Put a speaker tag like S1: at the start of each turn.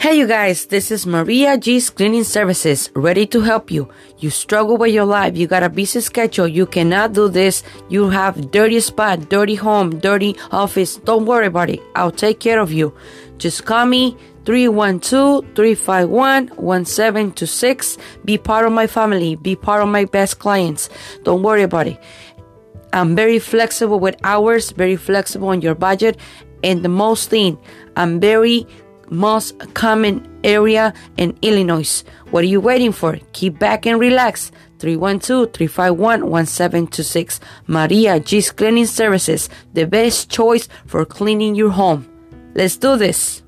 S1: Hey, you guys, this is Maria G's Cleaning Services, ready to help you. You struggle with your life, you got a busy schedule, you cannot do this, you have dirty spot, dirty home, dirty office. Don't worry about it. I'll take care of you. Just call me 312-351-1726. Be part of my family, be part of my best clients. Don't worry about it. I'm very flexible with hours, very flexible on your budget, and the most thing, I'm very most common area in Illinois. What are you waiting for? Keep back and relax. 312-351-1726. Maria G's Cleaning Services, the best choice for cleaning your home. Let's do this.